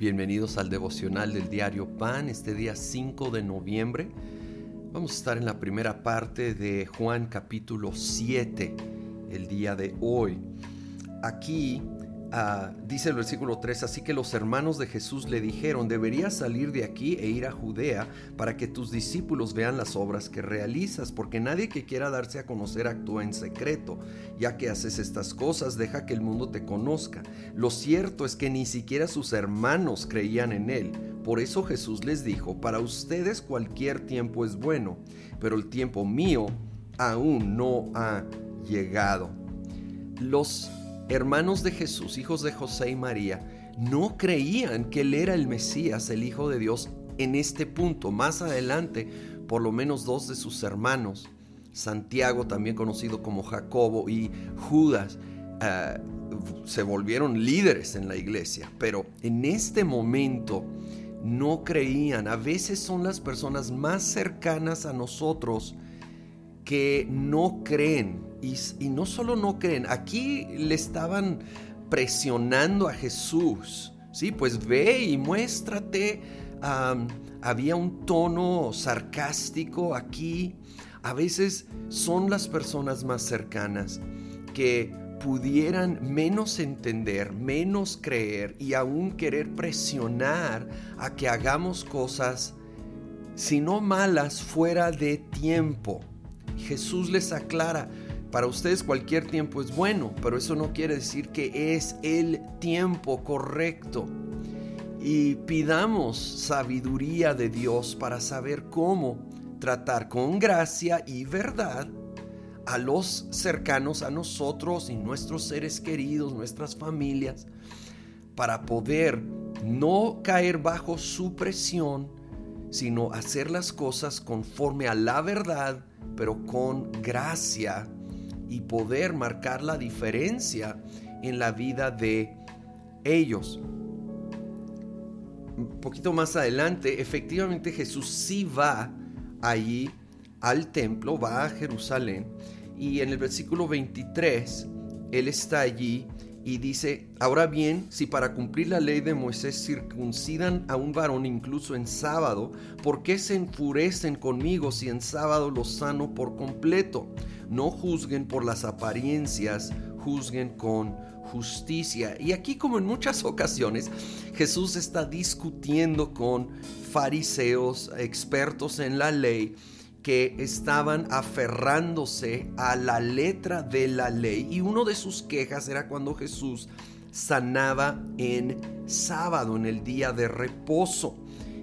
Bienvenidos al devocional del diario Pan, este día 5 de noviembre. Vamos a estar en la primera parte de Juan capítulo 7, el día de hoy. Aquí Ah, dice el versículo 3, así que los hermanos de Jesús le dijeron, deberías salir de aquí e ir a Judea para que tus discípulos vean las obras que realizas, porque nadie que quiera darse a conocer actúa en secreto. Ya que haces estas cosas, deja que el mundo te conozca. Lo cierto es que ni siquiera sus hermanos creían en él. Por eso Jesús les dijo, para ustedes cualquier tiempo es bueno, pero el tiempo mío aún no ha llegado. Los hermanos de Jesús, hijos de José y María, no creían que él era el Mesías, el Hijo de Dios, en este punto. Más adelante, por lo menos dos de sus hermanos, Santiago, también conocido como Jacobo, y Judas, eh, se volvieron líderes en la iglesia. Pero en este momento no creían. A veces son las personas más cercanas a nosotros que no creen y, no solo no creen, aquí le estaban presionando a Jesús. Sí, pues ve y muéstrate. había un tono sarcástico aquí. A veces son las personas más cercanas que pudieran menos entender, menos creer y aún querer presionar a que hagamos cosas, si no malas, fuera de tiempo. Jesús les aclara, para ustedes cualquier tiempo es bueno, pero eso no quiere decir que es el tiempo correcto. Y pidamos sabiduría de Dios para saber cómo tratar con gracia y verdad a los cercanos a nosotros y nuestros seres queridos, nuestras familias, para poder no caer bajo su presión, sino hacer las cosas conforme a la verdad, pero con gracia y poder marcar la diferencia en la vida de ellos. Un poquito más adelante, efectivamente Jesús sí va allí al templo, va a Jerusalén y en el versículo 23 él está allí y dice, ahora bien, si para cumplir la ley de Moisés circuncidan a un varón incluso en sábado, ¿por qué se enfurecen conmigo si en sábado lo sano por completo? No juzguen por las apariencias, juzguen con justicia. Y aquí como en muchas ocasiones, Jesús está discutiendo con fariseos, expertos en la ley, que estaban aferrándose a la letra de la ley. Y uno de sus quejas era cuando Jesús sanaba en sábado, en el día de reposo.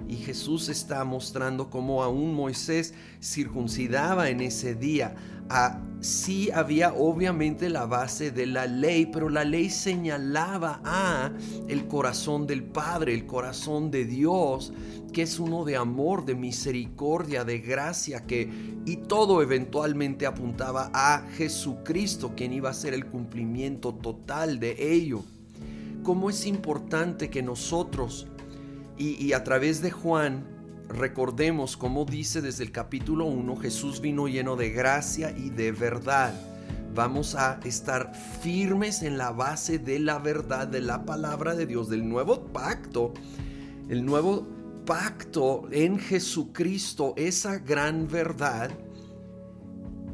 Y Jesús está mostrando cómo aún Moisés circuncidaba en ese día. Ah, sí había obviamente la base de la ley, pero la ley señalaba a el corazón del Padre, el corazón de Dios, que es uno de amor, de misericordia, de gracia, que y todo eventualmente apuntaba a Jesucristo, quien iba a ser el cumplimiento total de ello. Cómo es importante que nosotros y, a través de Juan recordemos como dice desde el capítulo 1, Jesús vino lleno de gracia y de verdad. Vamos a estar firmes en la base de la verdad, de la palabra de Dios, del nuevo pacto. El nuevo pacto en Jesucristo, esa gran verdad,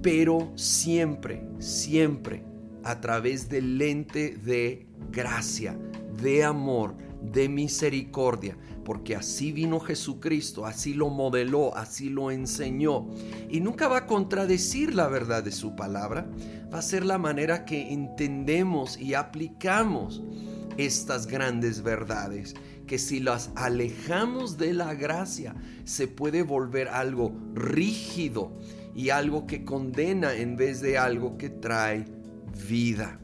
pero siempre, siempre a través del lente de gracia, de amor, de misericordia, porque así vino Jesucristo, así lo modeló, así lo enseñó. Y nunca va a contradecir la verdad de su palabra, va a ser la manera que entendemos y aplicamos estas grandes verdades, que si las alejamos de la gracia, se puede volver algo rígido y algo que condena en vez de algo que trae vida.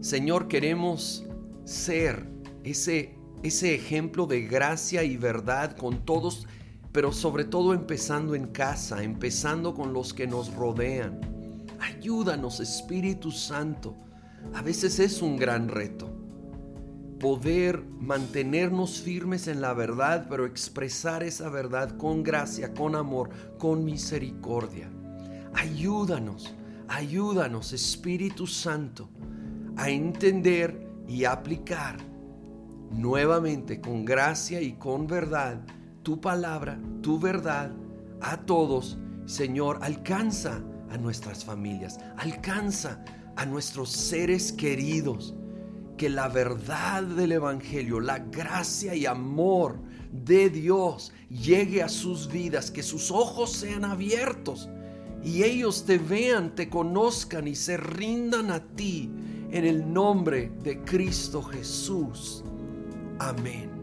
Señor, queremos ser ese, ese ejemplo de gracia y verdad con todos, pero sobre todo empezando en casa, empezando con los que nos rodean. Ayúdanos, Espíritu Santo. A veces es un gran reto poder mantenernos firmes en la verdad, pero expresar esa verdad con gracia, con amor, con misericordia. Ayúdanos, ayúdanos, Espíritu Santo, a entender y aplicar nuevamente con gracia y con verdad tu palabra, tu verdad a todos. Señor, alcanza a nuestras familias, alcanza a nuestros seres queridos. Que la verdad del Evangelio, la gracia y amor de Dios llegue a sus vidas, que sus ojos sean abiertos y ellos te vean, te conozcan y se rindan a ti en el nombre de Cristo Jesús. Amén.